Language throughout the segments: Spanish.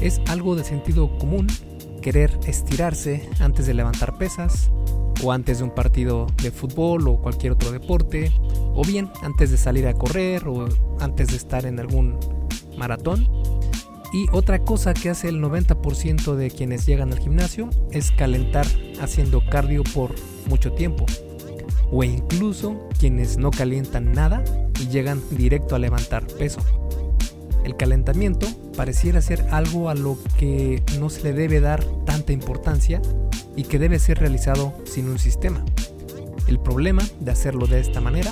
Es algo de sentido común querer estirarse antes de levantar pesas, o antes de un partido de fútbol o cualquier otro deporte, o bien antes de salir a correr o antes de estar en algún maratón. Y otra cosa que hace el 90% de quienes llegan al gimnasio es calentar haciendo cardio por mucho tiempo. O incluso quienes no calientan nada y llegan directo a levantar peso. El calentamiento pareciera ser algo a lo que no se le debe dar tanta importancia y que debe ser realizado sin un sistema. El problema de hacerlo de esta manera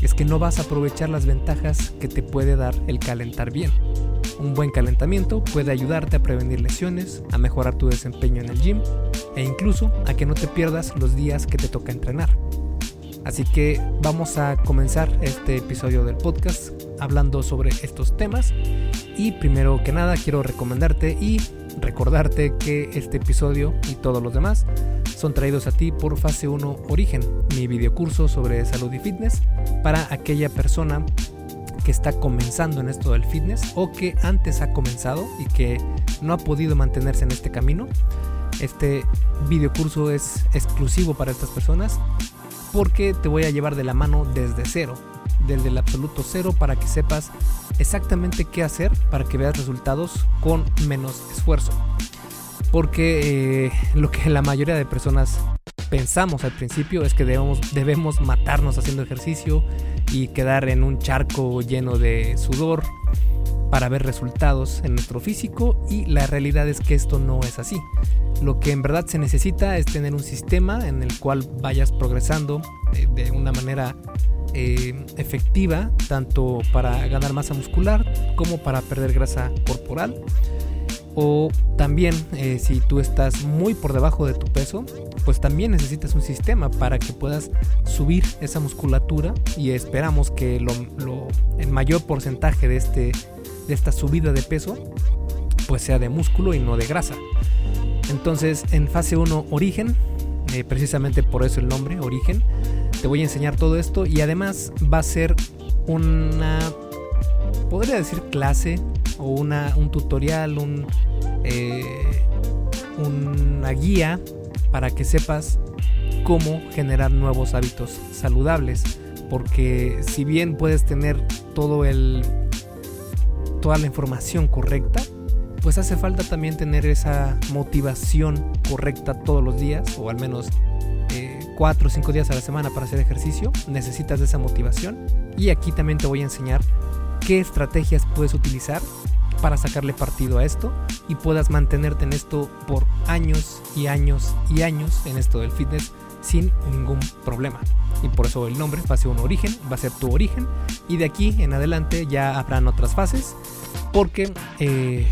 es que no vas a aprovechar las ventajas que te puede dar el calentar bien. Un buen calentamiento puede ayudarte a prevenir lesiones, a mejorar tu desempeño en el gym e incluso a que no te pierdas los días que te toca entrenar. Así que vamos a comenzar este episodio del podcast hablando sobre estos temas y primero que nada quiero recomendarte y recordarte que este episodio y todos los demás son traídos a ti por Fase 1 Origen, mi videocurso sobre salud y fitness para aquella persona que está comenzando en esto del fitness o que antes ha comenzado y que no ha podido mantenerse en este camino. Este videocurso es exclusivo para estas personas porque te voy a llevar de la mano desde cero, desde el absoluto cero para que sepas exactamente qué hacer para que veas resultados con menos esfuerzo. Porque eh, lo que la mayoría de personas pensamos al principio es que debemos, debemos matarnos haciendo ejercicio y quedar en un charco lleno de sudor para ver resultados en nuestro físico y la realidad es que esto no es así. Lo que en verdad se necesita es tener un sistema en el cual vayas progresando de, de una manera eh, efectiva tanto para ganar masa muscular como para perder grasa corporal. O también eh, si tú estás muy por debajo de tu peso, pues también necesitas un sistema para que puedas subir esa musculatura y esperamos que el mayor porcentaje de, este, de esta subida de peso pues sea de músculo y no de grasa. Entonces en fase 1 origen, eh, precisamente por eso el nombre, origen, te voy a enseñar todo esto y además va a ser una, podría decir clase o una, un tutorial, un, eh, una guía para que sepas cómo generar nuevos hábitos saludables. Porque si bien puedes tener todo el, toda la información correcta, pues hace falta también tener esa motivación correcta todos los días, o al menos 4 o 5 días a la semana para hacer ejercicio, necesitas de esa motivación. Y aquí también te voy a enseñar qué estrategias puedes utilizar para sacarle partido a esto y puedas mantenerte en esto por años y años y años en esto del fitness sin ningún problema. Y por eso el nombre, fase 1 origen, va a ser tu origen. Y de aquí en adelante ya habrán otras fases. Porque eh,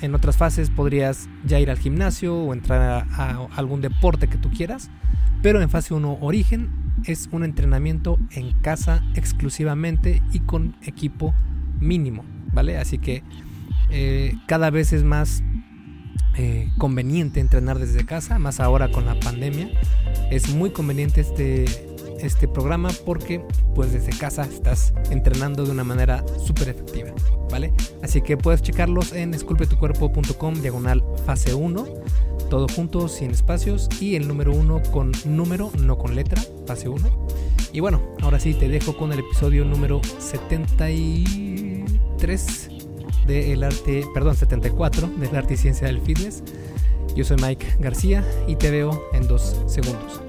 en otras fases podrías ya ir al gimnasio o entrar a algún deporte que tú quieras. Pero en fase 1 origen es un entrenamiento en casa exclusivamente y con equipo mínimo, ¿vale? Así que eh, cada vez es más eh, conveniente entrenar desde casa, más ahora con la pandemia. Es muy conveniente este, este programa porque pues desde casa estás entrenando de una manera súper efectiva, ¿vale? Así que puedes checarlos en esculpetucuerpo.com diagonal fase 1 todo junto, sin espacios y el número uno con número, no con letra, fase 1. Y bueno, ahora sí te dejo con el episodio número 73 del arte, perdón, 74 del arte y ciencia del fitness. Yo soy Mike García y te veo en dos segundos.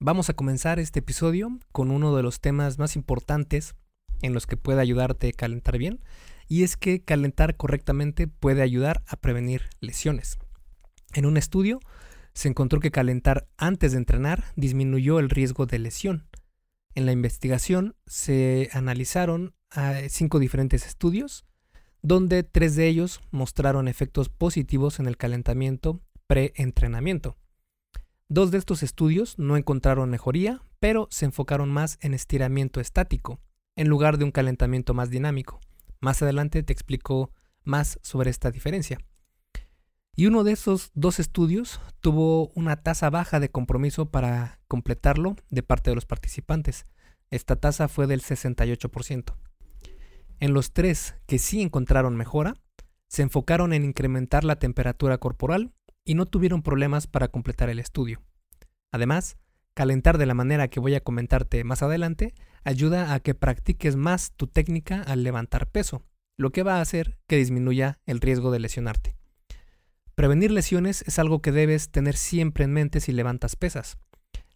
Vamos a comenzar este episodio con uno de los temas más importantes en los que puede ayudarte a calentar bien y es que calentar correctamente puede ayudar a prevenir lesiones. En un estudio se encontró que calentar antes de entrenar disminuyó el riesgo de lesión. En la investigación se analizaron cinco diferentes estudios, donde tres de ellos mostraron efectos positivos en el calentamiento pre-entrenamiento. Dos de estos estudios no encontraron mejoría, pero se enfocaron más en estiramiento estático, en lugar de un calentamiento más dinámico. Más adelante te explico más sobre esta diferencia. Y uno de esos dos estudios tuvo una tasa baja de compromiso para completarlo de parte de los participantes. Esta tasa fue del 68%. En los tres que sí encontraron mejora, se enfocaron en incrementar la temperatura corporal y no tuvieron problemas para completar el estudio. Además, calentar de la manera que voy a comentarte más adelante ayuda a que practiques más tu técnica al levantar peso, lo que va a hacer que disminuya el riesgo de lesionarte. Prevenir lesiones es algo que debes tener siempre en mente si levantas pesas.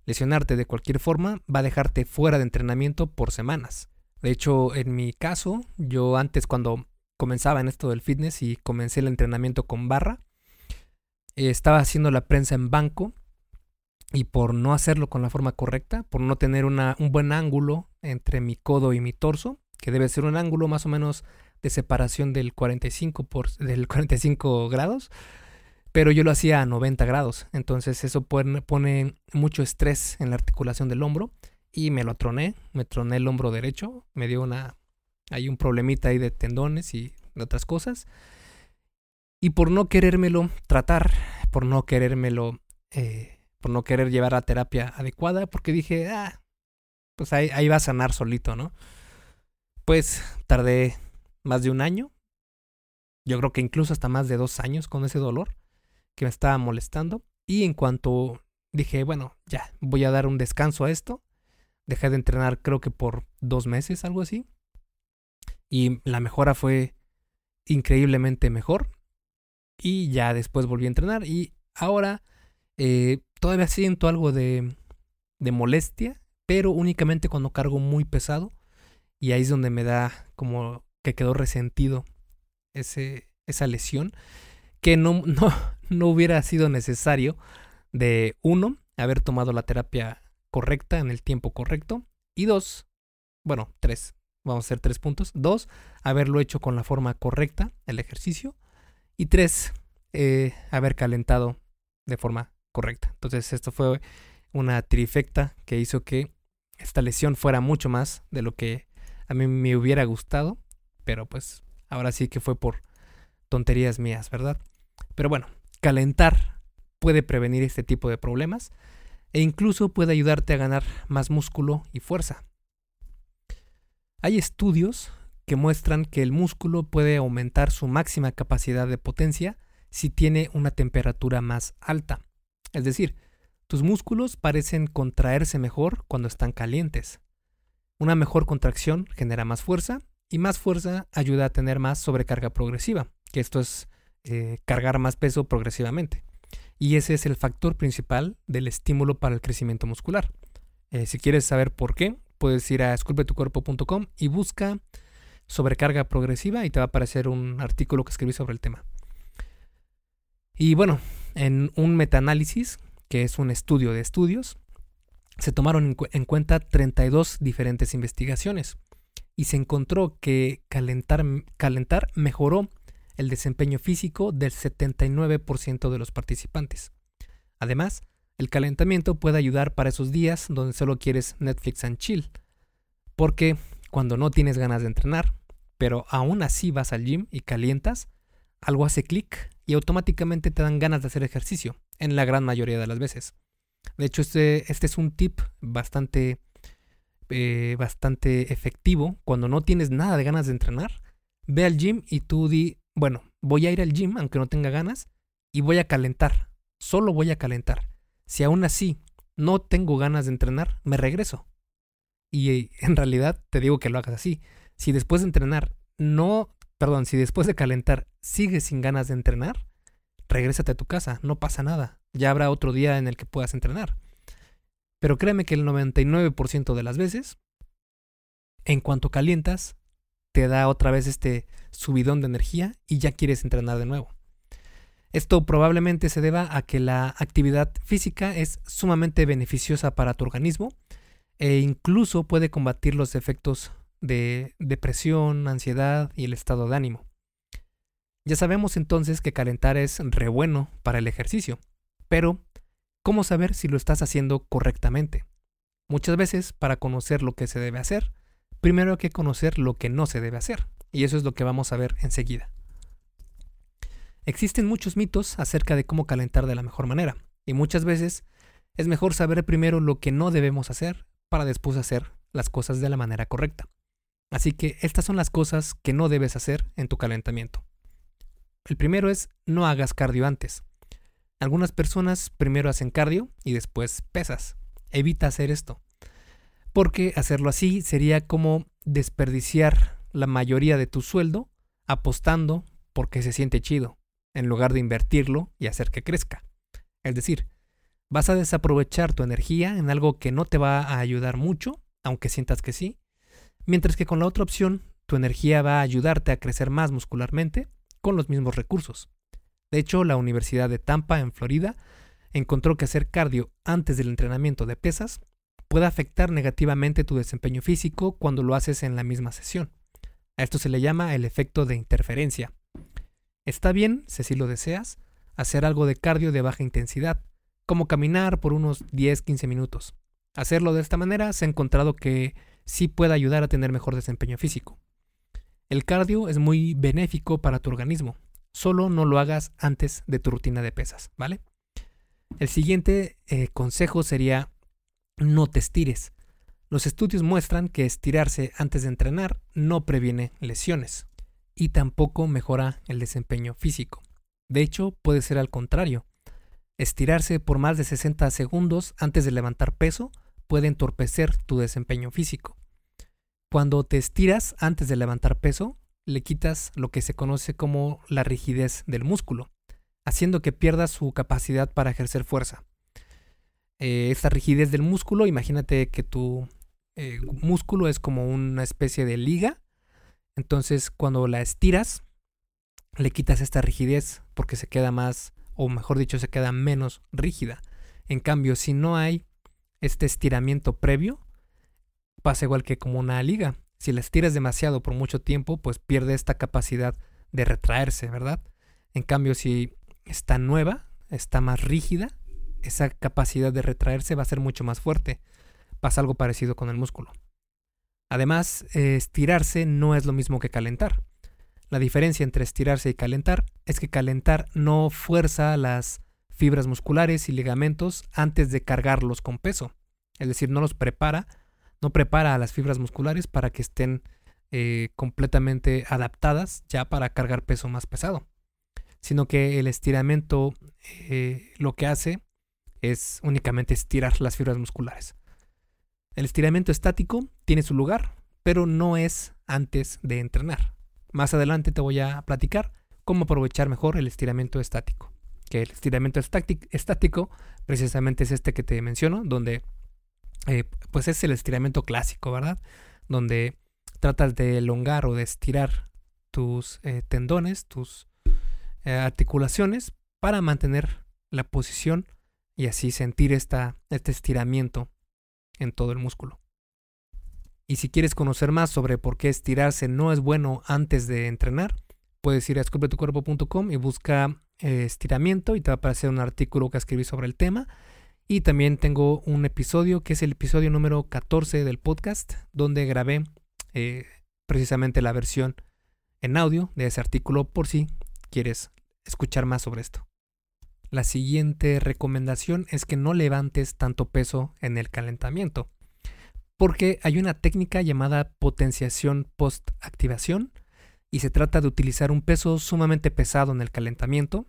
Lesionarte de cualquier forma va a dejarte fuera de entrenamiento por semanas. De hecho, en mi caso, yo antes cuando comenzaba en esto del fitness y comencé el entrenamiento con barra, estaba haciendo la prensa en banco y por no hacerlo con la forma correcta, por no tener un buen ángulo entre mi codo y mi torso, que debe ser un ángulo más o menos de separación del 45, por, del 45 grados, pero yo lo hacía a 90 grados, entonces eso pone, pone mucho estrés en la articulación del hombro y me lo troné, me troné el hombro derecho, me dio una, hay un problemita ahí de tendones y de otras cosas. Y por no querérmelo tratar, por no querérmelo, eh, por no querer llevar la terapia adecuada, porque dije, ah, pues ahí, ahí va a sanar solito, ¿no? Pues tardé más de un año, yo creo que incluso hasta más de dos años con ese dolor que me estaba molestando. Y en cuanto dije, bueno, ya, voy a dar un descanso a esto, dejé de entrenar creo que por dos meses, algo así. Y la mejora fue increíblemente mejor. Y ya después volví a entrenar. Y ahora eh, todavía siento algo de, de molestia, pero únicamente cuando cargo muy pesado. Y ahí es donde me da como que quedó resentido ese, esa lesión. Que no, no, no hubiera sido necesario de uno, haber tomado la terapia correcta en el tiempo correcto. Y dos, bueno, tres, vamos a hacer tres puntos. Dos, haberlo hecho con la forma correcta, el ejercicio. Y tres, eh, haber calentado de forma correcta. Entonces esto fue una trifecta que hizo que esta lesión fuera mucho más de lo que a mí me hubiera gustado. Pero pues ahora sí que fue por tonterías mías, ¿verdad? Pero bueno, calentar puede prevenir este tipo de problemas e incluso puede ayudarte a ganar más músculo y fuerza. Hay estudios que muestran que el músculo puede aumentar su máxima capacidad de potencia si tiene una temperatura más alta. Es decir, tus músculos parecen contraerse mejor cuando están calientes. Una mejor contracción genera más fuerza y más fuerza ayuda a tener más sobrecarga progresiva, que esto es eh, cargar más peso progresivamente. Y ese es el factor principal del estímulo para el crecimiento muscular. Eh, si quieres saber por qué, puedes ir a esculpetucuerpo.com y busca sobrecarga progresiva y te va a aparecer un artículo que escribí sobre el tema. Y bueno, en un metaanálisis, que es un estudio de estudios, se tomaron en, cuenta 32 diferentes investigaciones y se encontró que calentar, calentar mejoró el desempeño físico del 79% de los participantes. Además, el calentamiento puede ayudar para esos días donde solo quieres Netflix and chill, porque cuando no tienes ganas de entrenar, pero aún así vas al gym y calientas, algo hace clic y automáticamente te dan ganas de hacer ejercicio, en la gran mayoría de las veces. De hecho, este, este es un tip bastante, eh, bastante efectivo. Cuando no tienes nada de ganas de entrenar, ve al gym y tú di, bueno, voy a ir al gym aunque no tenga ganas y voy a calentar. Solo voy a calentar. Si aún así no tengo ganas de entrenar, me regreso. Y en realidad te digo que lo hagas así. Si después de entrenar no, perdón, si después de calentar sigues sin ganas de entrenar, regrésate a tu casa, no pasa nada. Ya habrá otro día en el que puedas entrenar. Pero créeme que el 99% de las veces, en cuanto calientas, te da otra vez este subidón de energía y ya quieres entrenar de nuevo. Esto probablemente se deba a que la actividad física es sumamente beneficiosa para tu organismo e incluso puede combatir los efectos de depresión, ansiedad y el estado de ánimo. Ya sabemos entonces que calentar es re bueno para el ejercicio, pero ¿cómo saber si lo estás haciendo correctamente? Muchas veces, para conocer lo que se debe hacer, primero hay que conocer lo que no se debe hacer, y eso es lo que vamos a ver enseguida. Existen muchos mitos acerca de cómo calentar de la mejor manera, y muchas veces es mejor saber primero lo que no debemos hacer para después hacer las cosas de la manera correcta. Así que estas son las cosas que no debes hacer en tu calentamiento. El primero es no hagas cardio antes. Algunas personas primero hacen cardio y después pesas. Evita hacer esto. Porque hacerlo así sería como desperdiciar la mayoría de tu sueldo apostando porque se siente chido, en lugar de invertirlo y hacer que crezca. Es decir, vas a desaprovechar tu energía en algo que no te va a ayudar mucho, aunque sientas que sí, mientras que con la otra opción, tu energía va a ayudarte a crecer más muscularmente con los mismos recursos. De hecho, la Universidad de Tampa, en Florida, encontró que hacer cardio antes del entrenamiento de pesas puede afectar negativamente tu desempeño físico cuando lo haces en la misma sesión. A esto se le llama el efecto de interferencia. Está bien, si lo deseas, hacer algo de cardio de baja intensidad, como caminar por unos 10-15 minutos. Hacerlo de esta manera se ha encontrado que sí puede ayudar a tener mejor desempeño físico. El cardio es muy benéfico para tu organismo, solo no lo hagas antes de tu rutina de pesas, ¿vale? El siguiente eh, consejo sería no te estires. Los estudios muestran que estirarse antes de entrenar no previene lesiones y tampoco mejora el desempeño físico. De hecho, puede ser al contrario. Estirarse por más de 60 segundos antes de levantar peso puede entorpecer tu desempeño físico. Cuando te estiras antes de levantar peso, le quitas lo que se conoce como la rigidez del músculo, haciendo que pierda su capacidad para ejercer fuerza. Eh, esta rigidez del músculo, imagínate que tu eh, músculo es como una especie de liga, entonces cuando la estiras, le quitas esta rigidez porque se queda más, o mejor dicho, se queda menos rígida. En cambio, si no hay este estiramiento previo, pasa igual que como una liga. Si la estiras demasiado por mucho tiempo, pues pierde esta capacidad de retraerse, ¿verdad? En cambio, si está nueva, está más rígida, esa capacidad de retraerse va a ser mucho más fuerte. Pasa algo parecido con el músculo. Además, estirarse no es lo mismo que calentar. La diferencia entre estirarse y calentar es que calentar no fuerza las fibras musculares y ligamentos antes de cargarlos con peso. Es decir, no los prepara, no prepara a las fibras musculares para que estén eh, completamente adaptadas ya para cargar peso más pesado. Sino que el estiramiento eh, lo que hace es únicamente estirar las fibras musculares. El estiramiento estático tiene su lugar, pero no es antes de entrenar. Más adelante te voy a platicar cómo aprovechar mejor el estiramiento estático. Que el estiramiento estático precisamente es este que te menciono, donde eh, pues es el estiramiento clásico, ¿verdad? Donde tratas de elongar o de estirar tus eh, tendones, tus eh, articulaciones para mantener la posición y así sentir este estiramiento en todo el músculo. Y si quieres conocer más sobre por qué estirarse no es bueno antes de entrenar, puedes ir a esculpetucuerpo.com y busca eh, estiramiento y te va a aparecer un artículo que escribí sobre el tema. Y también tengo un episodio que es el episodio número 14 del podcast, donde grabé eh, precisamente la versión en audio de ese artículo por si quieres escuchar más sobre esto. La siguiente recomendación es que no levantes tanto peso en el calentamiento porque hay una técnica llamada potenciación post-activación y se trata de utilizar un peso sumamente pesado en el calentamiento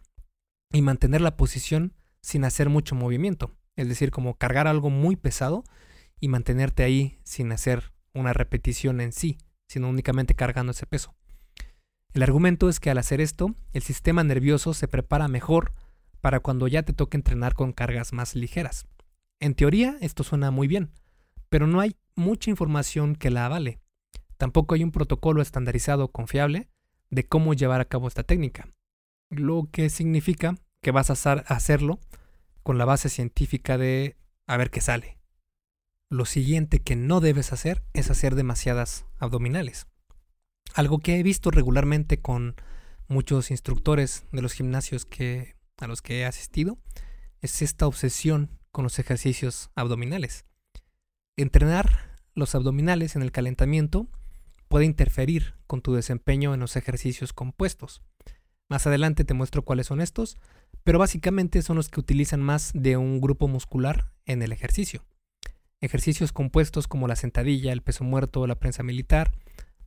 y mantener la posición sin hacer mucho movimiento, es decir, como cargar algo muy pesado y mantenerte ahí sin hacer una repetición en sí, sino únicamente cargando ese peso. El argumento es que al hacer esto, el sistema nervioso se prepara mejor para cuando ya te toque entrenar con cargas más ligeras. En teoría, esto suena muy bien, pero no hay mucha información que la avale. Tampoco hay un protocolo estandarizado confiable de cómo llevar a cabo esta técnica, lo que significa que vas a hacerlo con la base científica de a ver qué sale. Lo siguiente que no debes hacer es hacer demasiadas abdominales. Algo que he visto regularmente con muchos instructores de los gimnasios que, a los que he asistido es esta obsesión con los ejercicios abdominales. Entrenar los abdominales en el calentamiento puede interferir con tu desempeño en los ejercicios compuestos. Más adelante te muestro cuáles son estos, pero básicamente son los que utilizan más de un grupo muscular en el ejercicio. Ejercicios compuestos como la sentadilla, el peso muerto, la prensa militar,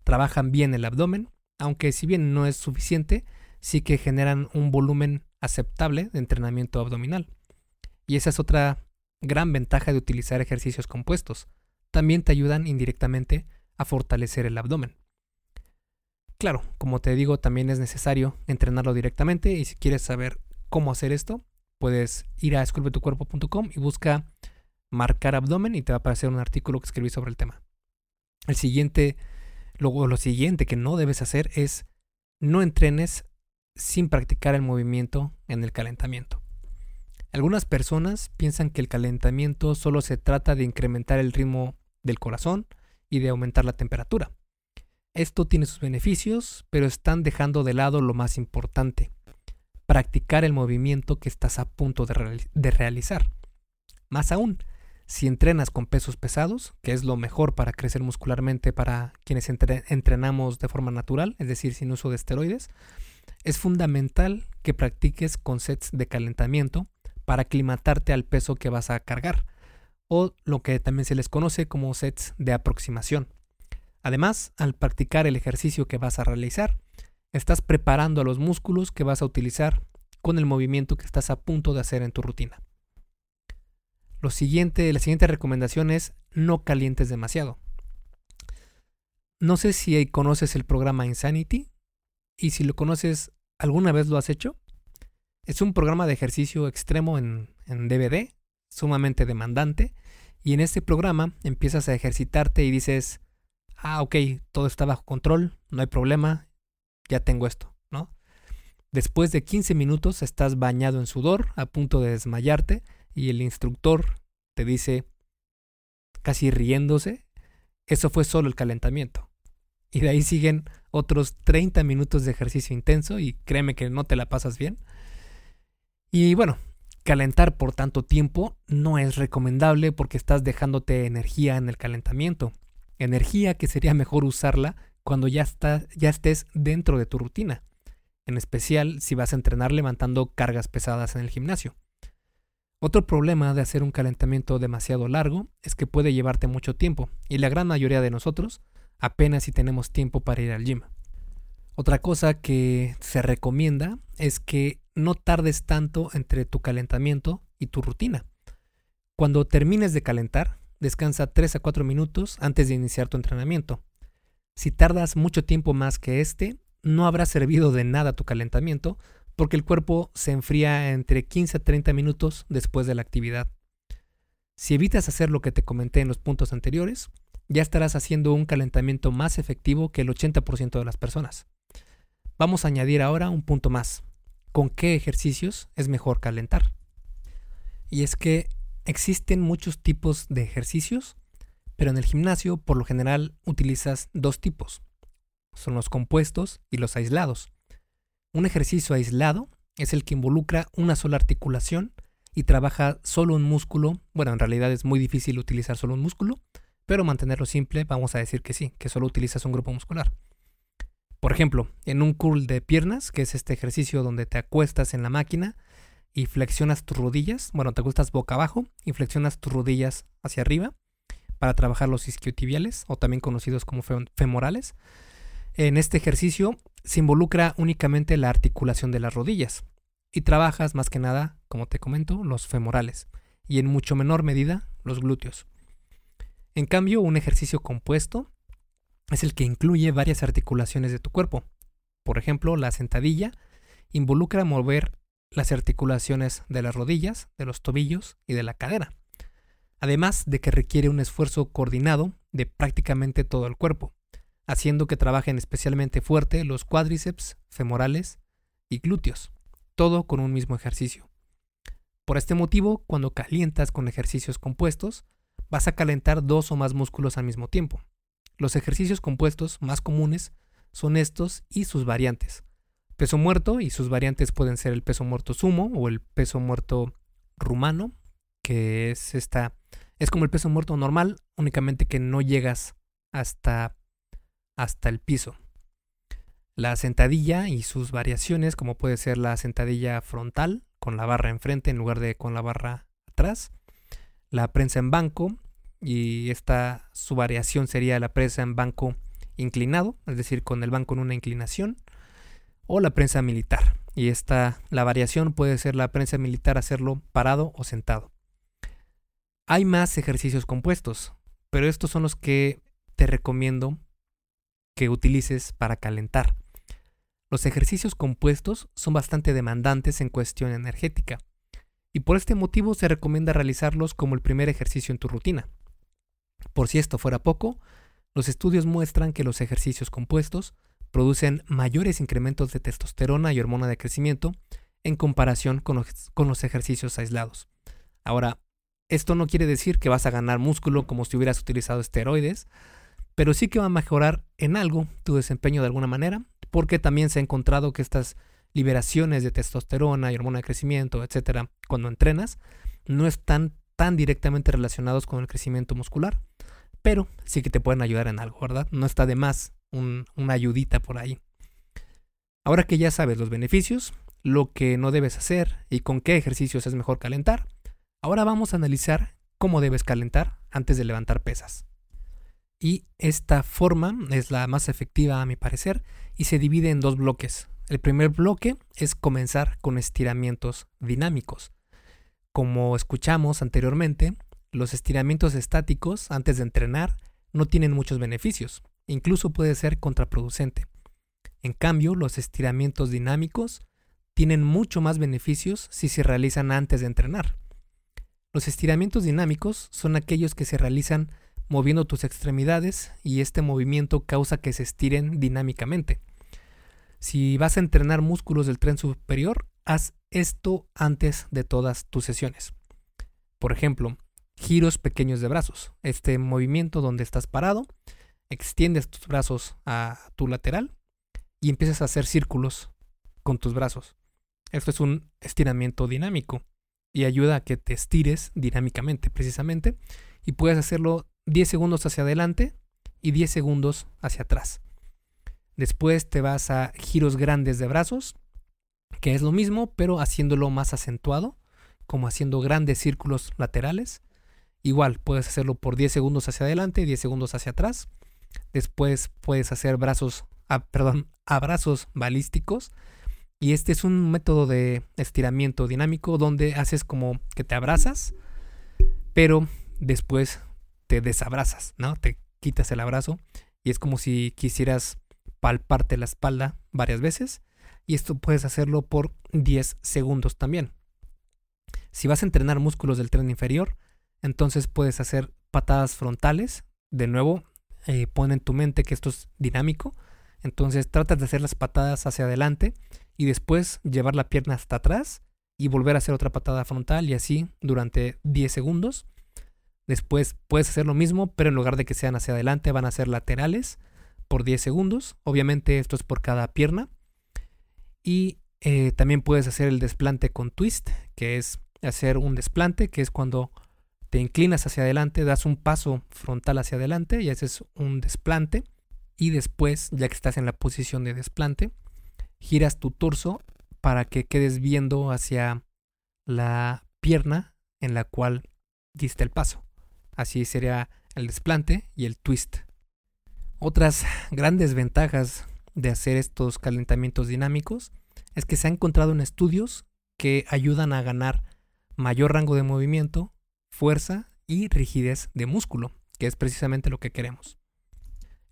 trabajan bien el abdomen, aunque si bien no es suficiente, sí que generan un volumen aceptable de entrenamiento abdominal. Y esa es otra gran ventaja de utilizar ejercicios compuestos. También te ayudan indirectamente a fortalecer el abdomen. Claro, como te digo, también es necesario entrenarlo directamente y si quieres saber cómo hacer esto, puedes ir a esculpetucuerpo.com y busca marcar abdomen y te va a aparecer un artículo que escribí sobre el tema. El siguiente, luego lo siguiente que no debes hacer es no entrenes sin practicar el movimiento en el calentamiento. Algunas personas piensan que el calentamiento solo se trata de incrementar el ritmo del corazón y de aumentar la temperatura. Esto tiene sus beneficios, pero están dejando de lado lo más importante, practicar el movimiento que estás a punto de, realizar. Más aún, si entrenas con pesos pesados, que es lo mejor para crecer muscularmente para quienes entrenamos de forma natural, es decir, sin uso de esteroides, es fundamental que practiques con sets de calentamiento para aclimatarte al peso que vas a cargar, o lo que también se les conoce como sets de aproximación. Además, al practicar el ejercicio que vas a realizar, estás preparando a los músculos que vas a utilizar con el movimiento que estás a punto de hacer en tu rutina. Lo siguiente, la siguiente recomendación es no calientes demasiado. No sé si conoces el programa Insanity y si lo conoces, ¿alguna vez lo has hecho? Es un programa de ejercicio extremo en, DVD, sumamente demandante, y en este programa empiezas a ejercitarte y dices, ah, ok, todo está bajo control, no hay problema, ya tengo esto, ¿no? Después de 15 minutos estás bañado en sudor, a punto de desmayarte, y el instructor te dice, casi riéndose, eso fue solo el calentamiento. Y de ahí siguen otros 30 minutos de ejercicio intenso y créeme que no te la pasas bien. Y bueno, calentar por tanto tiempo no es recomendable porque estás dejándote energía en el calentamiento energía que sería mejor usarla cuando ya, está, ya estés dentro de tu rutina, en especial si vas a entrenar levantando cargas pesadas en el gimnasio. Otro problema de hacer un calentamiento demasiado largo es que puede llevarte mucho tiempo y la gran mayoría de nosotros apenas si tenemos tiempo para ir al gym. Otra cosa que se recomienda es que no tardes tanto entre tu calentamiento y tu rutina. Cuando termines de calentar, descansa 3 a 4 minutos antes de iniciar tu entrenamiento. Si tardas mucho tiempo más que este, no habrá servido de nada tu calentamiento porque el cuerpo se enfría entre 15 a 30 minutos después de la actividad. Si evitas hacer lo que te comenté en los puntos anteriores, ya estarás haciendo un calentamiento más efectivo que el 80% de las personas. Vamos a añadir ahora un punto más. ¿Con qué ejercicios es mejor calentar? Y es que Existen muchos tipos de ejercicios, pero en el gimnasio por lo general utilizas dos tipos. Son los compuestos y los aislados. Un ejercicio aislado es el que involucra una sola articulación y trabaja solo un músculo. Bueno, en realidad es muy difícil utilizar solo un músculo, pero mantenerlo simple vamos a decir que sí, que solo utilizas un grupo muscular. Por ejemplo, en un curl de piernas, que es este ejercicio donde te acuestas en la máquina y flexionas tus rodillas, bueno, te acuestas boca abajo y flexionas tus rodillas hacia arriba para trabajar los isquiotibiales o también conocidos como femorales. En este ejercicio se involucra únicamente la articulación de las rodillas y trabajas más que nada, como te comento, los femorales y en mucho menor medida los glúteos. En cambio, un ejercicio compuesto es el que incluye varias articulaciones de tu cuerpo. Por ejemplo, la sentadilla involucra mover las articulaciones de las rodillas, de los tobillos y de la cadera. Además de que requiere un esfuerzo coordinado de prácticamente todo el cuerpo, haciendo que trabajen especialmente fuerte los cuádriceps, femorales y glúteos, todo con un mismo ejercicio. Por este motivo, cuando calientas con ejercicios compuestos, vas a calentar dos o más músculos al mismo tiempo. Los ejercicios compuestos más comunes son estos y sus variantes, peso muerto y sus variantes pueden ser el peso muerto sumo o el peso muerto rumano, que es esta es como el peso muerto normal, únicamente que no llegas hasta hasta el piso. La sentadilla y sus variaciones, como puede ser la sentadilla frontal con la barra enfrente en lugar de con la barra atrás, la prensa en banco y esta su variación sería la prensa en banco inclinado, es decir, con el banco en una inclinación, o la prensa militar. Y esta, la variación puede ser la prensa militar hacerlo parado o sentado. Hay más ejercicios compuestos, pero estos son los que te recomiendo que utilices para calentar. Los ejercicios compuestos son bastante demandantes en cuestión energética, y por este motivo se recomienda realizarlos como el primer ejercicio en tu rutina. Por si esto fuera poco, los estudios muestran que los ejercicios compuestos producen mayores incrementos de testosterona y hormona de crecimiento en comparación con los, ejercicios aislados. Ahora, esto no quiere decir que vas a ganar músculo como si hubieras utilizado esteroides, pero sí que va a mejorar en algo tu desempeño de alguna manera, porque también se ha encontrado que estas liberaciones de testosterona y hormona de crecimiento, etcétera, cuando entrenas, no están tan directamente relacionados con el crecimiento muscular, pero sí que te pueden ayudar en algo, ¿verdad? No está de más una ayudita por ahí. Ahora que ya sabes los beneficios, lo que no debes hacer y con qué ejercicios es mejor calentar, ahora vamos a analizar cómo debes calentar antes de levantar pesas. Y esta forma es la más efectiva a mi parecer y se divide en dos bloques. El primer bloque es comenzar con estiramientos dinámicos. Como escuchamos anteriormente, los estiramientos estáticos antes de entrenar no tienen muchos beneficios incluso puede ser contraproducente. En cambio, los estiramientos dinámicos tienen mucho más beneficios si se realizan antes de entrenar. Los estiramientos dinámicos son aquellos que se realizan moviendo tus extremidades y este movimiento causa que se estiren dinámicamente. Si vas a entrenar músculos del tren superior, haz esto antes de todas tus sesiones. Por ejemplo, giros pequeños de brazos. Este movimiento donde estás parado extiendes tus brazos a tu lateral y empiezas a hacer círculos con tus brazos. Esto es un estiramiento dinámico y ayuda a que te estires dinámicamente precisamente y puedes hacerlo 10 segundos hacia adelante y 10 segundos hacia atrás. Después te vas a giros grandes de brazos, que es lo mismo, pero haciéndolo más acentuado, como haciendo grandes círculos laterales. Igual puedes hacerlo por 10 segundos hacia adelante, y 10 segundos hacia atrás. Después puedes hacer brazos, ah, perdón, abrazos balísticos. Y este es un método de estiramiento dinámico donde haces como que te abrazas, pero después te desabrazas, ¿no? Te quitas el abrazo y es como si quisieras palparte la espalda varias veces. Y esto puedes hacerlo por 10 segundos también. Si vas a entrenar músculos del tren inferior, entonces puedes hacer patadas frontales, de nuevo eh, pon en tu mente que esto es dinámico. Entonces tratas de hacer las patadas hacia adelante y después llevar la pierna hasta atrás y volver a hacer otra patada frontal y así durante 10 segundos. Después puedes hacer lo mismo, pero en lugar de que sean hacia adelante van a ser laterales por 10 segundos. Obviamente esto es por cada pierna. Y eh, también puedes hacer el desplante con twist, que es hacer un desplante, que es cuando te inclinas hacia adelante, das un paso frontal hacia adelante y haces un desplante. Y después, ya que estás en la posición de desplante, giras tu torso para que quedes viendo hacia la pierna en la cual diste el paso. Así sería el desplante y el twist. Otras grandes ventajas de hacer estos calentamientos dinámicos es que se ha encontrado en estudios que ayudan a ganar mayor rango de movimiento fuerza y rigidez de músculo, que es precisamente lo que queremos.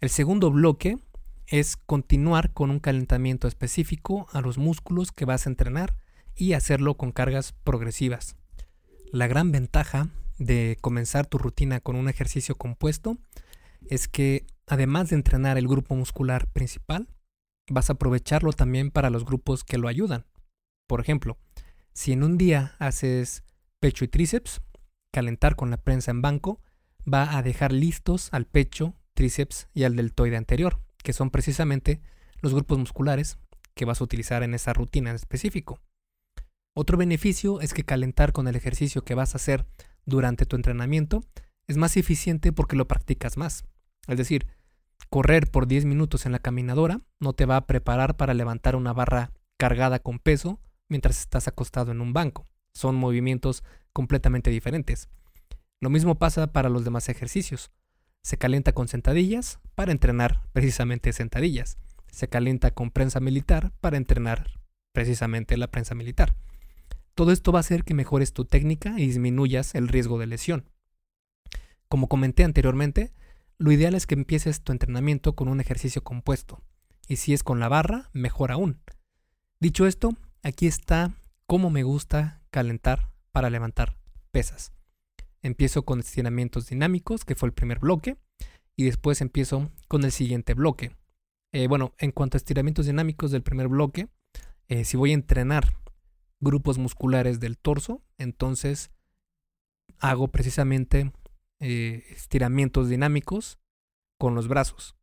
El segundo bloque es continuar con un calentamiento específico a los músculos que vas a entrenar y hacerlo con cargas progresivas. La gran ventaja de comenzar tu rutina con un ejercicio compuesto es que además de entrenar el grupo muscular principal, vas a aprovecharlo también para los grupos que lo ayudan. Por ejemplo, si en un día haces pecho y tríceps, calentar con la prensa en banco va a dejar listos al pecho, tríceps y al deltoide anterior, que son precisamente los grupos musculares que vas a utilizar en esa rutina en específico. Otro beneficio es que calentar con el ejercicio que vas a hacer durante tu entrenamiento es más eficiente porque lo practicas más. Es decir, correr por 10 minutos en la caminadora no te va a preparar para levantar una barra cargada con peso mientras estás acostado en un banco. Son movimientos completamente diferentes. Lo mismo pasa para los demás ejercicios. Se calienta con sentadillas para entrenar precisamente sentadillas. Se calienta con prensa militar para entrenar precisamente la prensa militar. Todo esto va a hacer que mejores tu técnica y disminuyas el riesgo de lesión. Como comenté anteriormente, lo ideal es que empieces tu entrenamiento con un ejercicio compuesto, y si es con la barra, mejor aún. Dicho esto, aquí está cómo me gusta calentar para levantar pesas. Empiezo con estiramientos dinámicos, que fue el primer bloque, y después empiezo con el siguiente bloque. Eh, bueno, en cuanto a estiramientos dinámicos del primer bloque, eh, si voy a entrenar grupos musculares del torso, entonces hago precisamente eh, estiramientos dinámicos con los brazos.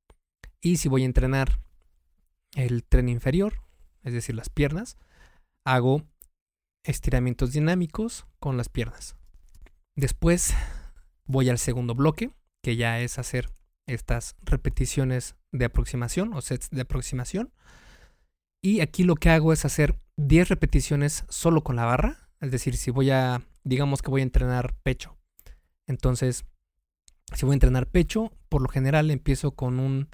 Y si voy a entrenar el tren inferior, es decir, las piernas, hago estiramientos dinámicos con las piernas. Después voy al segundo bloque, que ya es hacer estas repeticiones de aproximación o sets de aproximación. Y aquí lo que hago es hacer 10 repeticiones solo con la barra. Es decir, si voy a, digamos que voy a entrenar pecho. Entonces, si voy a entrenar pecho, por lo general empiezo con un,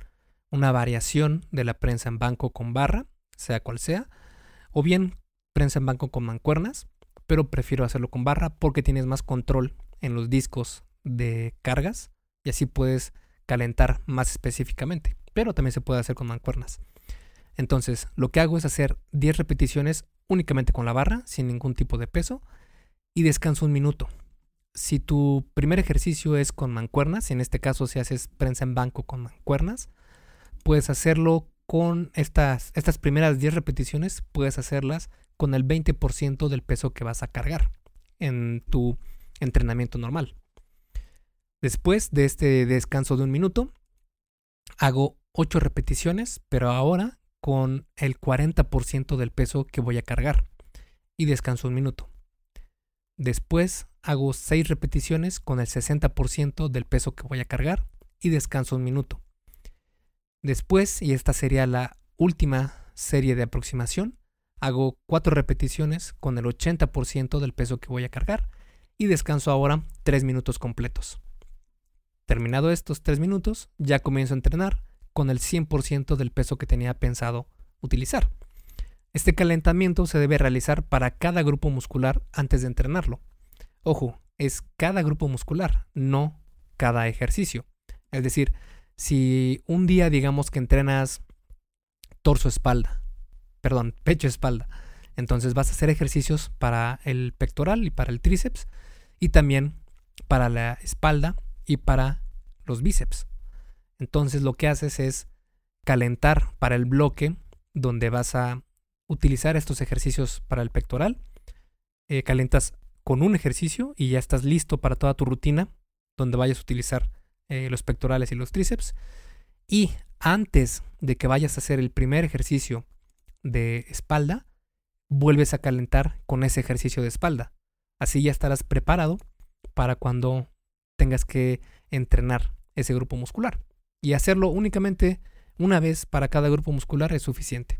una variación de la prensa en banco con barra, sea cual sea. O bien prensa en banco con mancuernas, pero prefiero hacerlo con barra porque tienes más control en los discos de cargas y así puedes calentar más específicamente. Pero también se puede hacer con mancuernas. Entonces, lo que hago es hacer 10 repeticiones únicamente con la barra, sin ningún tipo de peso, y descanso un minuto. Si tu primer ejercicio es con mancuernas, en este caso si haces prensa en banco con mancuernas, puedes hacerlo con estas, estas primeras 10 repeticiones, puedes hacerlas con el 20% del peso que vas a cargar en tu entrenamiento normal. Después de este descanso de un minuto, hago 8 repeticiones, pero ahora con el 40% del peso que voy a cargar y descanso un minuto. Después hago 6 repeticiones con el 60% del peso que voy a cargar y descanso un minuto. Después, y esta sería la última serie de aproximación, hago 4 repeticiones con el 80% del peso que voy a cargar y descanso ahora 3 minutos completos. Terminado estos 3 minutos, ya comienzo a entrenar con el 100% del peso que tenía pensado utilizar. Este calentamiento se debe realizar para cada grupo muscular antes de entrenarlo. Ojo, es cada grupo muscular, no cada ejercicio. Es decir, si un día digamos que entrenas torso-espalda, perdón, pecho-espalda, entonces vas a hacer ejercicios para el pectoral y para el tríceps y también para la espalda y para los bíceps. Entonces lo que haces es calentar para el bloque donde vas a utilizar estos ejercicios para el pectoral. Eh, calentas con un ejercicio y ya estás listo para toda tu rutina donde vayas a utilizar eh, los pectorales y los tríceps. Y antes de que vayas a hacer el primer ejercicio de espalda, vuelves a calentar con ese ejercicio de espalda. Así ya estarás preparado para cuando tengas que entrenar ese grupo muscular y hacerlo únicamente una vez para cada grupo muscular es suficiente.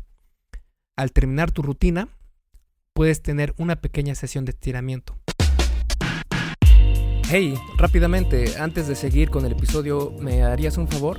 Al terminar tu rutina, puedes tener una pequeña sesión de estiramiento. Hey, rápidamente, antes de seguir con el episodio, ¿me harías un favor?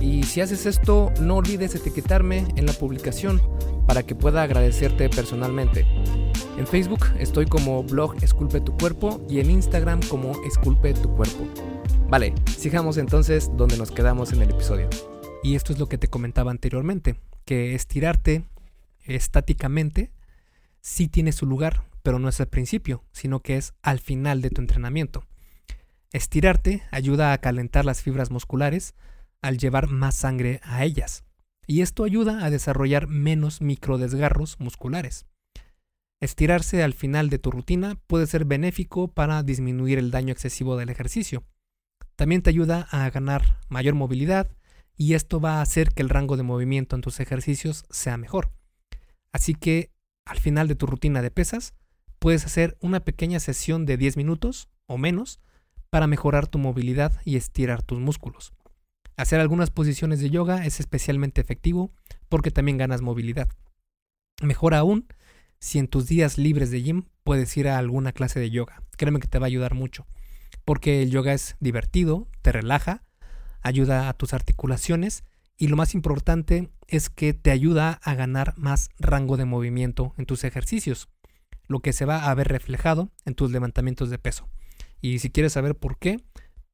Y si haces esto, no olvides etiquetarme en la publicación para que pueda agradecerte personalmente. En Facebook estoy como blog Esculpe tu cuerpo y en Instagram como Esculpe tu cuerpo. Vale, sigamos entonces donde nos quedamos en el episodio. Y esto es lo que te comentaba anteriormente, que estirarte estáticamente sí tiene su lugar, pero no es al principio, sino que es al final de tu entrenamiento. Estirarte ayuda a calentar las fibras musculares al llevar más sangre a ellas, y esto ayuda a desarrollar menos microdesgarros musculares. Estirarse al final de tu rutina puede ser benéfico para disminuir el daño excesivo del ejercicio, también te ayuda a ganar mayor movilidad y esto va a hacer que el rango de movimiento en tus ejercicios sea mejor. Así que al final de tu rutina de pesas, puedes hacer una pequeña sesión de 10 minutos o menos para mejorar tu movilidad y estirar tus músculos. Hacer algunas posiciones de yoga es especialmente efectivo porque también ganas movilidad. Mejor aún si en tus días libres de gym puedes ir a alguna clase de yoga. Créeme que te va a ayudar mucho. Porque el yoga es divertido, te relaja, ayuda a tus articulaciones y lo más importante es que te ayuda a ganar más rango de movimiento en tus ejercicios, lo que se va a ver reflejado en tus levantamientos de peso. Y si quieres saber por qué,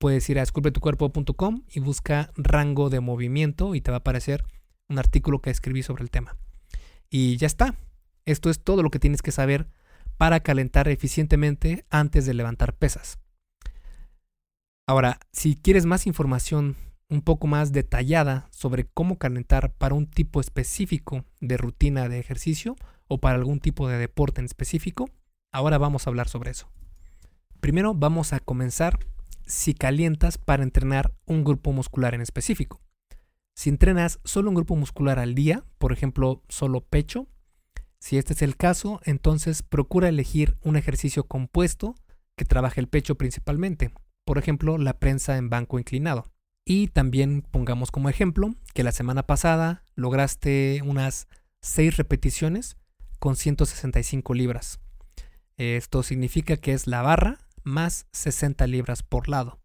puedes ir a esculpetucuerpo.com y busca rango de movimiento y te va a aparecer un artículo que escribí sobre el tema. Y ya está. Esto es todo lo que tienes que saber para calentar eficientemente antes de levantar pesas. Ahora, si quieres más información un poco más detallada sobre cómo calentar para un tipo específico de rutina de ejercicio o para algún tipo de deporte en específico, ahora vamos a hablar sobre eso. Primero vamos a comenzar si calientas para entrenar un grupo muscular en específico. Si entrenas solo un grupo muscular al día, por ejemplo, solo pecho, si este es el caso, entonces procura elegir un ejercicio compuesto que trabaje el pecho principalmente, por ejemplo, la prensa en banco inclinado. Y también pongamos como ejemplo que la semana pasada lograste unas 6 repeticiones con 165 libras. Esto significa que es la barra más 60 libras por lado.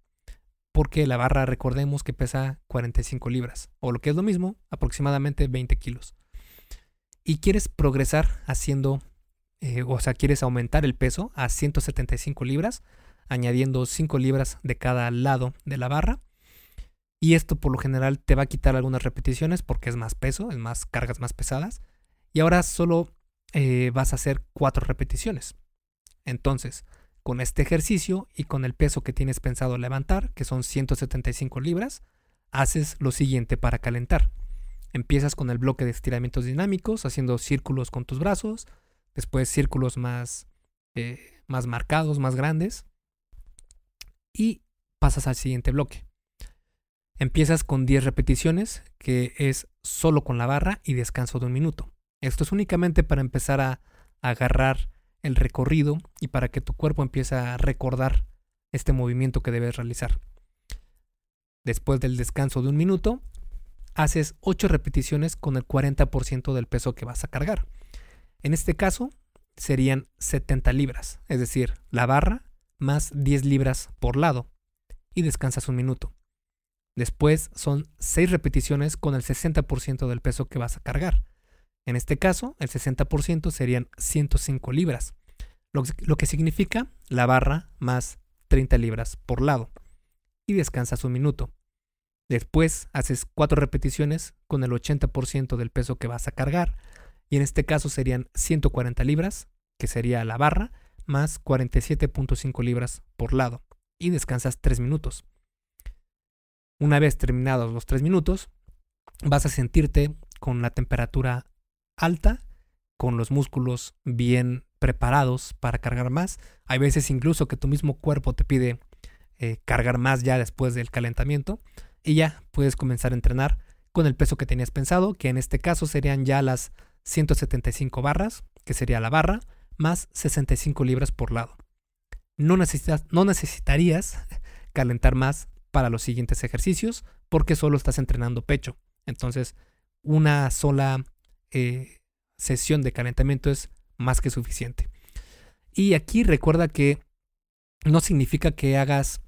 Porque la barra recordemos que pesa 45 libras, o lo que es lo mismo, aproximadamente 20 kilos y quieres progresar haciendo, eh, o sea, quieres aumentar el peso a 175 libras, añadiendo 5 libras de cada lado de la barra. Y esto por lo general te va a quitar algunas repeticiones porque es más peso, es más cargas más pesadas. Y ahora solo eh, vas a hacer 4 repeticiones. Entonces, con este ejercicio y con el peso que tienes pensado levantar, que son 175 libras, haces lo siguiente para calentar. Empiezas con el bloque de estiramientos dinámicos, haciendo círculos con tus brazos, después círculos más, eh, más marcados, más grandes, y pasas al siguiente bloque. Empiezas con 10 repeticiones, que es solo con la barra y descanso de un minuto. Esto es únicamente para empezar a, a agarrar el recorrido y para que tu cuerpo empiece a recordar este movimiento que debes realizar. Después del descanso de un minuto, haces 8 repeticiones con el 40% del peso que vas a cargar. En este caso serían 70 libras, es decir, la barra más 10 libras por lado y descansas un minuto. Después son 6 repeticiones con el 60% del peso que vas a cargar. En este caso, el 60% serían 105 libras, lo que significa la barra más 30 libras por lado. Y descansas un minuto. Después haces cuatro repeticiones con el 80% del peso que vas a cargar. Y en este caso serían 140 libras, que sería la barra, más 47.5 libras por lado. Y descansas 3 minutos. Una vez terminados los 3 minutos, vas a sentirte con la temperatura alta, con los músculos bien preparados para cargar más. Hay veces incluso que tu mismo cuerpo te pide eh, cargar más ya después del calentamiento y ya puedes comenzar a entrenar con el peso que tenías pensado, que en este caso serían ya las 175 barras, que sería la barra, más 65 libras por lado. No, necesitas, no necesitarías calentar más para los siguientes ejercicios porque solo estás entrenando pecho. Entonces, una sola eh, sesión de calentamiento es más que suficiente. Y aquí recuerda que no significa que hagas,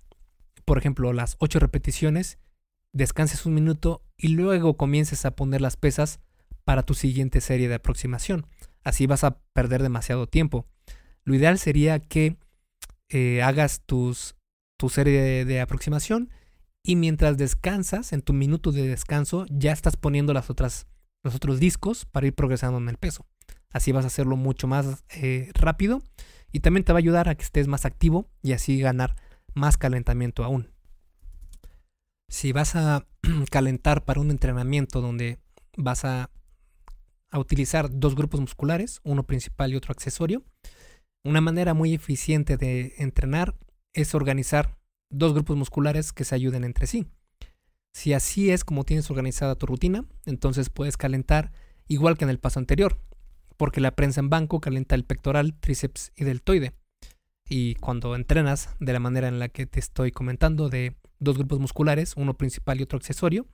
por ejemplo, las 8 repeticiones descanses un minuto y luego comiences a poner las pesas para tu siguiente serie de aproximación. Así vas a perder demasiado tiempo. Lo ideal sería que eh, hagas tus, tu serie de, aproximación y mientras descansas, en tu minuto de descanso, ya estás poniendo las otras, los otros discos para ir progresando en el peso. Así vas a hacerlo mucho más eh, rápido y también te va a ayudar a que estés más activo y así ganar más calentamiento aún si vas a calentar para un entrenamiento donde vas a, utilizar dos grupos musculares, uno principal y otro accesorio, una manera muy eficiente de entrenar es organizar dos grupos musculares que se ayuden entre sí. Si así es como tienes organizada tu rutina, entonces puedes calentar igual que en el paso anterior, porque la prensa en banco calienta el pectoral, tríceps y deltoide. Y cuando entrenas de la manera en la que te estoy comentando, de dos grupos musculares, uno principal y otro accesorio,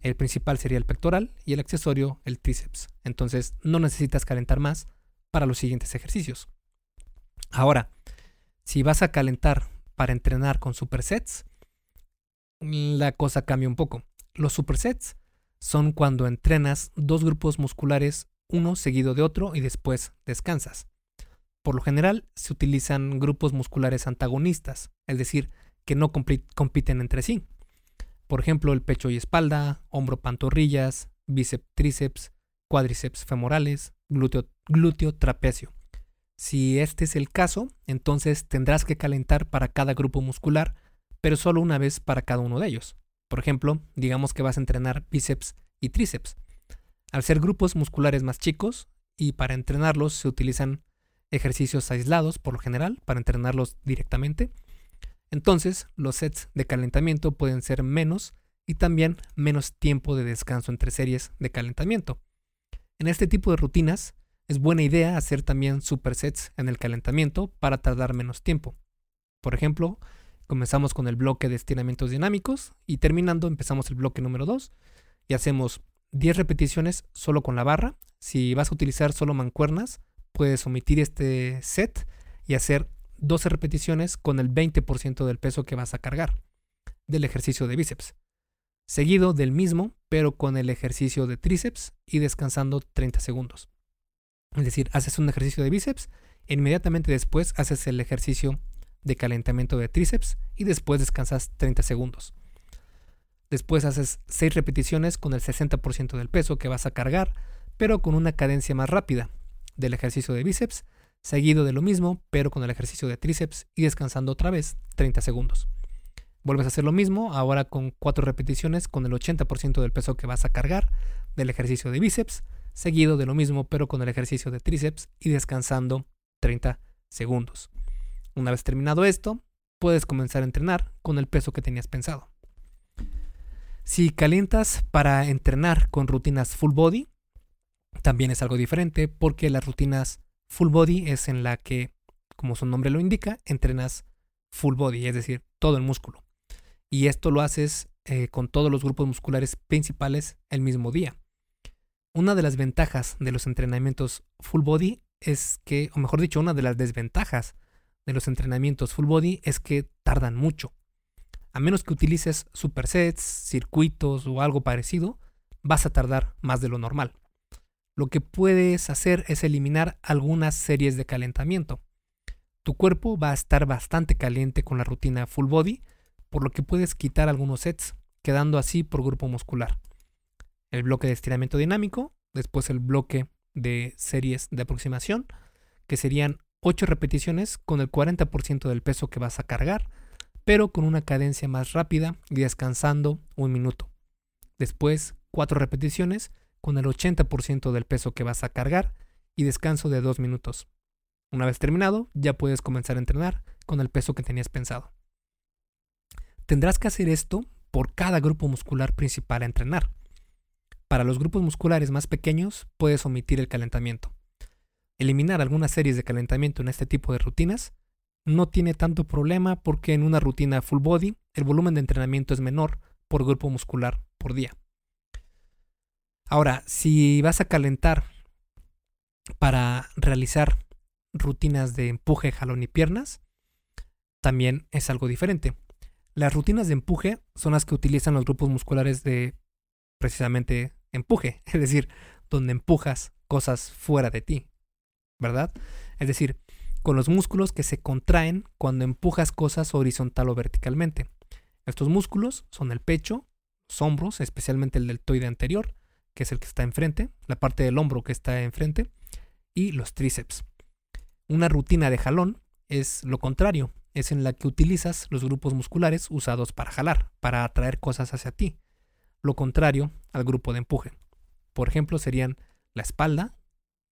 el principal sería el pectoral y el accesorio el tríceps. Entonces no necesitas calentar más para los siguientes ejercicios. Ahora, si vas a calentar para entrenar con supersets, la cosa cambia un poco. Los supersets son cuando entrenas dos grupos musculares uno seguido de otro y después descansas. Por lo general se utilizan grupos musculares antagonistas, es decir, que no compiten entre sí. Por ejemplo, el pecho y espalda, hombro pantorrillas, bíceps tríceps, cuádriceps femorales, glúteo, glúteo trapecio. Si este es el caso, entonces tendrás que calentar para cada grupo muscular, pero solo una vez para cada uno de ellos. Por ejemplo, digamos que vas a entrenar bíceps y tríceps. Al ser grupos musculares más chicos y para entrenarlos se utilizan ejercicios aislados por lo general, para entrenarlos directamente, entonces los sets de calentamiento pueden ser menos y también menos tiempo de descanso entre series de calentamiento. En este tipo de rutinas es buena idea hacer también supersets en el calentamiento para tardar menos tiempo. Por ejemplo, comenzamos con el bloque de estiramientos dinámicos y terminando empezamos el bloque número 2 y hacemos 10 repeticiones solo con la barra. Si vas a utilizar solo mancuernas, puedes omitir este set y hacer 12 repeticiones con el 20% del peso que vas a cargar del ejercicio de bíceps. Seguido del mismo, pero con el ejercicio de tríceps y descansando 30 segundos. Es decir, haces un ejercicio de bíceps, e inmediatamente después haces el ejercicio de calentamiento de tríceps y después descansas 30 segundos. Después haces 6 repeticiones con el 60% del peso que vas a cargar, pero con una cadencia más rápida del ejercicio de bíceps, seguido de lo mismo, pero con el ejercicio de tríceps y descansando otra vez 30 segundos. Vuelves a hacer lo mismo, ahora con 4 repeticiones con el 80% del peso que vas a cargar del ejercicio de bíceps, seguido de lo mismo, pero con el ejercicio de tríceps y descansando 30 segundos. Una vez terminado esto, puedes comenzar a entrenar con el peso que tenías pensado. Si calientas para entrenar con rutinas full body, también es algo diferente porque las rutinas full body es en la que, como su nombre lo indica, entrenas full body, es decir, todo el músculo. Y esto lo haces eh, con todos los grupos musculares principales el mismo día. Una de las ventajas de los entrenamientos full body es que, o mejor dicho, una de las desventajas de los entrenamientos full body es que tardan mucho. A menos que utilices supersets, circuitos o algo parecido, vas a tardar más de lo normal. Lo que puedes hacer es eliminar algunas series de calentamiento. Tu cuerpo va a estar bastante caliente con la rutina full body, por lo que puedes quitar algunos sets, quedando así por grupo muscular. El bloque de estiramiento dinámico, después el bloque de series de aproximación, que serían 8 repeticiones con el 40% del peso que vas a cargar, pero con una cadencia más rápida y descansando un minuto. Después, 4 repeticiones con el 80% del peso que vas a cargar y descanso de 2 minutos. Una vez terminado, ya puedes comenzar a entrenar con el peso que tenías pensado. Tendrás que hacer esto por cada grupo muscular principal a entrenar. Para los grupos musculares más pequeños, puedes omitir el calentamiento. Eliminar algunas series de calentamiento en este tipo de rutinas no tiene tanto problema porque en una rutina full body el volumen de entrenamiento es menor por grupo muscular por día. Ahora, si vas a calentar para realizar rutinas de empuje, jalón y piernas, también es algo diferente. Las rutinas de empuje son las que utilizan los grupos musculares de precisamente empuje, es decir, donde empujas cosas fuera de ti, ¿verdad? Es decir, con los músculos que se contraen cuando empujas cosas horizontal o verticalmente. Estos músculos son el pecho, los hombros, especialmente el deltoide anterior, que es el que está enfrente, la parte del hombro que está enfrente, y los tríceps. Una rutina de jalón es lo contrario, es en la que utilizas los grupos musculares usados para jalar, para atraer cosas hacia ti. Lo contrario al grupo de empuje. Por ejemplo, serían la espalda,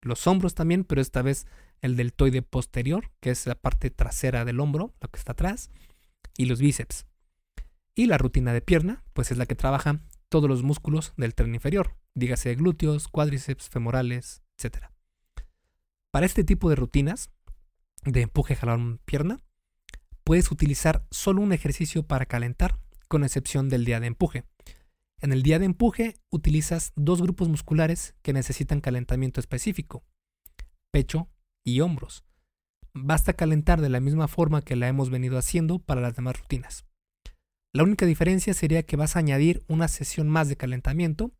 los hombros también, pero esta vez el deltoide posterior, que es la parte trasera del hombro, lo que está atrás, y los bíceps. Y la rutina de pierna, pues es la que trabaja todos los músculos del tren inferior, dígase glúteos, cuádriceps, femorales, etc. Para este tipo de rutinas de empuje jalón pierna, puedes utilizar solo un ejercicio para calentar, con excepción del día de empuje. En el día de empuje utilizas dos grupos musculares que necesitan calentamiento específico, pecho y hombros. Basta calentar de la misma forma que la hemos venido haciendo para las demás rutinas. La única diferencia sería que vas a añadir una sesión más de calentamiento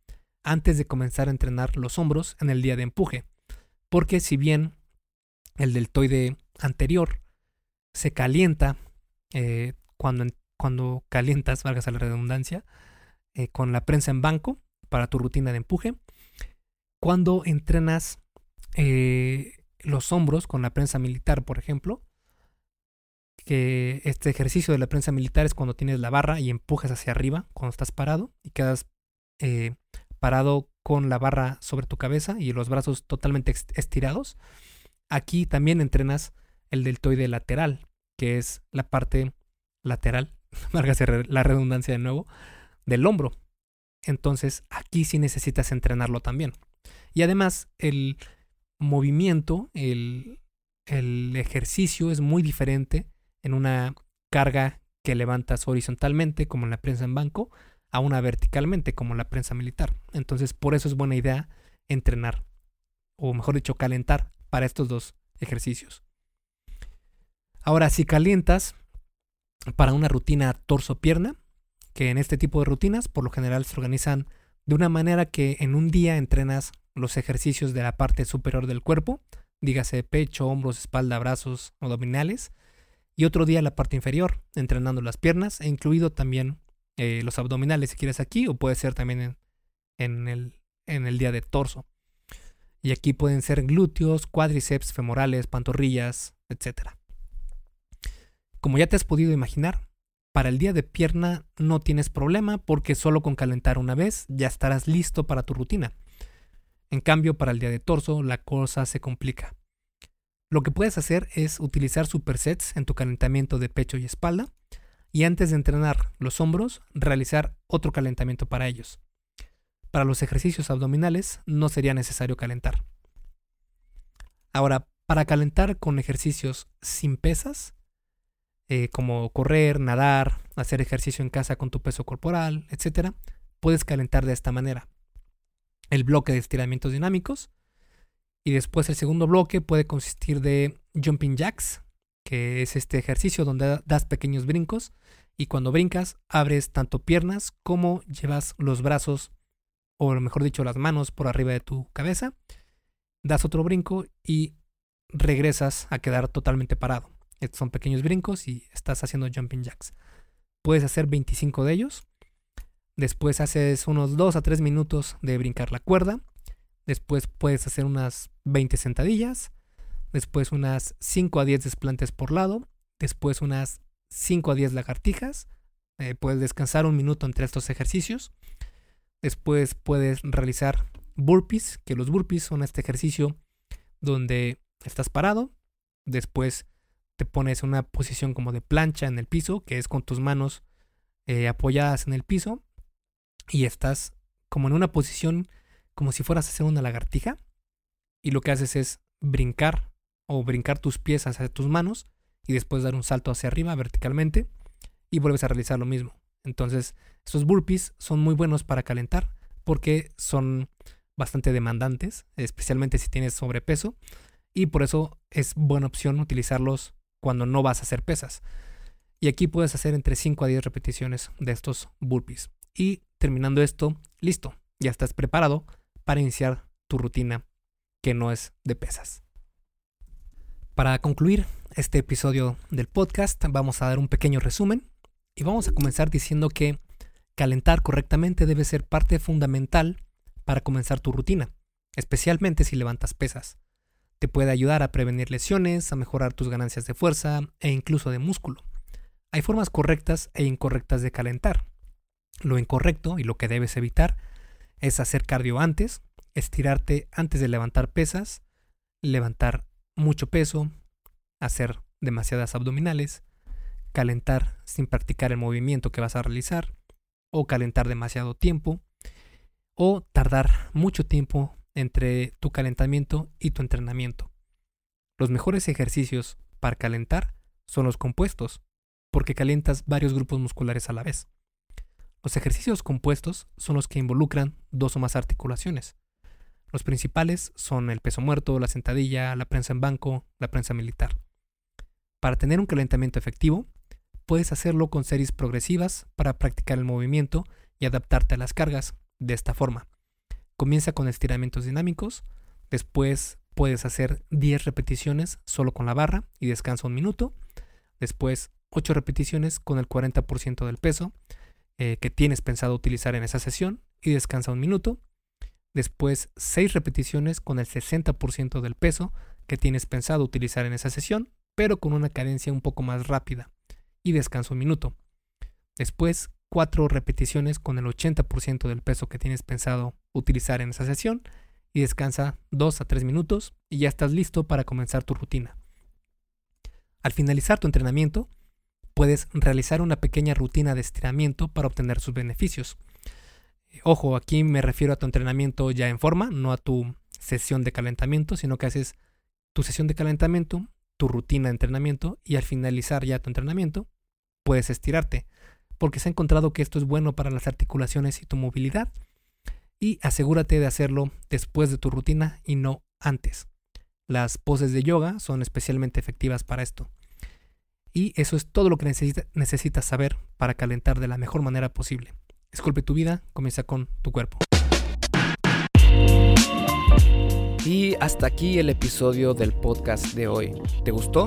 antes de comenzar a entrenar los hombros en el día de empuje, porque si bien el deltoide anterior se calienta eh, cuando, cuando calientas, valga la redundancia, eh, con la prensa en banco para tu rutina de empuje, cuando entrenas eh, los hombros con la prensa militar, por ejemplo, que este ejercicio de la prensa militar es cuando tienes la barra y empujas hacia arriba cuando estás parado y quedas eh, parado con la barra sobre tu cabeza y los brazos totalmente estirados. Aquí también entrenas el deltoide lateral, que es la parte lateral, válgase la redundancia de nuevo, del hombro. Entonces aquí sí necesitas entrenarlo también. Y además el movimiento, el, el ejercicio es muy diferente en una carga que levantas horizontalmente, como en la prensa en banco, a una verticalmente, como la prensa militar. Entonces, por eso es buena idea entrenar, o mejor dicho, calentar para estos dos ejercicios. Ahora, si calientas para una rutina torso-pierna, que en este tipo de rutinas por lo general se organizan de una manera que en un día entrenas los ejercicios de la parte superior del cuerpo, dígase pecho, hombros, espalda, brazos, abdominales, y otro día la parte inferior, entrenando las piernas, e incluido también eh, los abdominales si quieres aquí, o puede ser también en, el, en el día de torso. Y aquí pueden ser glúteos, cuádriceps, femorales, pantorrillas, etc. Como ya te has podido imaginar, para el día de pierna no tienes problema porque solo con calentar una vez ya estarás listo para tu rutina. En cambio, para el día de torso la cosa se complica. Lo que puedes hacer es utilizar supersets en tu calentamiento de pecho y espalda y antes de entrenar los hombros, realizar otro calentamiento para ellos. Para los ejercicios abdominales no sería necesario calentar. Ahora, para calentar con ejercicios sin pesas, eh, como correr, nadar, hacer ejercicio en casa con tu peso corporal, etc., puedes calentar de esta manera el bloque de estiramientos dinámicos. Y después el segundo bloque puede consistir de jumping jacks, que es este ejercicio donde das pequeños brincos y cuando brincas abres tanto piernas como llevas los brazos o mejor dicho las manos por arriba de tu cabeza, das otro brinco y regresas a quedar totalmente parado. Estos son pequeños brincos y estás haciendo jumping jacks. Puedes hacer 25 de ellos Después haces unos 2 a 3 minutos de brincar la cuerda. Después puedes hacer unas 20 sentadillas. Después unas 5 a 10 desplantes por lado. Después unas 5 a 10 lagartijas. Eh, puedes descansar un minuto entre estos ejercicios. Después puedes realizar burpees, que los burpees son este ejercicio donde estás parado. Después te pones en una posición como de plancha en el piso, que es con tus manos eh, apoyadas en el piso y estás como en una posición como si fueras a hacer una lagartija y lo que haces es brincar o brincar tus pies hacia tus manos y después dar un salto hacia arriba verticalmente y vuelves a realizar lo mismo. Entonces, estos burpees son muy buenos para calentar porque son bastante demandantes, especialmente si tienes sobrepeso y por eso es buena opción utilizarlos cuando no vas a hacer pesas. Y aquí puedes hacer entre 5 a 10 repeticiones de estos burpees. Y terminando esto, listo, ya estás preparado para iniciar tu rutina que no es de pesas. Para concluir este episodio del podcast, vamos a dar un pequeño resumen y vamos a comenzar diciendo que calentar correctamente debe ser parte fundamental para comenzar tu rutina, especialmente si levantas pesas. Te puede ayudar a prevenir lesiones, a mejorar tus ganancias de fuerza e incluso de músculo. Hay formas correctas e incorrectas de calentar. Lo incorrecto y lo que debes evitar es hacer cardio antes, estirarte antes de levantar pesas, levantar mucho peso, hacer demasiadas abdominales, calentar sin practicar el movimiento que vas a realizar, o calentar demasiado tiempo, o tardar mucho tiempo entre tu calentamiento y tu entrenamiento. Los mejores ejercicios para calentar son los compuestos, porque calientas varios grupos musculares a la vez. Los ejercicios compuestos son los que involucran dos o más articulaciones. Los principales son el peso muerto, la sentadilla, la prensa en banco, la prensa militar. Para tener un calentamiento efectivo, puedes hacerlo con series progresivas para practicar el movimiento y adaptarte a las cargas de esta forma. Comienza con estiramientos dinámicos, después puedes hacer 10 repeticiones solo con la barra y descansa un minuto, después 8 repeticiones con el 40% del peso eh, que tienes pensado utilizar en esa sesión y descansa un minuto, después 6 repeticiones con el 60% del peso que tienes pensado utilizar en esa sesión, pero con una cadencia un poco más rápida y descansa un minuto. Después 4 repeticiones con el 80% del peso que tienes pensado utilizar en esa sesión y descansa 2 a 3 minutos y ya estás listo para comenzar tu rutina. Al finalizar tu entrenamiento, puedes realizar una pequeña rutina de estiramiento para obtener sus beneficios. Ojo, aquí me refiero a tu entrenamiento ya en forma, no a tu sesión de calentamiento, sino que haces tu sesión de calentamiento, tu rutina de entrenamiento y al finalizar ya tu entrenamiento, puedes estirarte porque se ha encontrado que esto es bueno para las articulaciones y tu movilidad. Y asegúrate de hacerlo después de tu rutina y no antes. Las poses de yoga son especialmente efectivas para esto. Y eso es todo lo que necesitas saber para calentar de la mejor manera posible. Esculpe tu vida, comienza con tu cuerpo. Y hasta aquí el episodio del podcast de hoy. ¿Te gustó?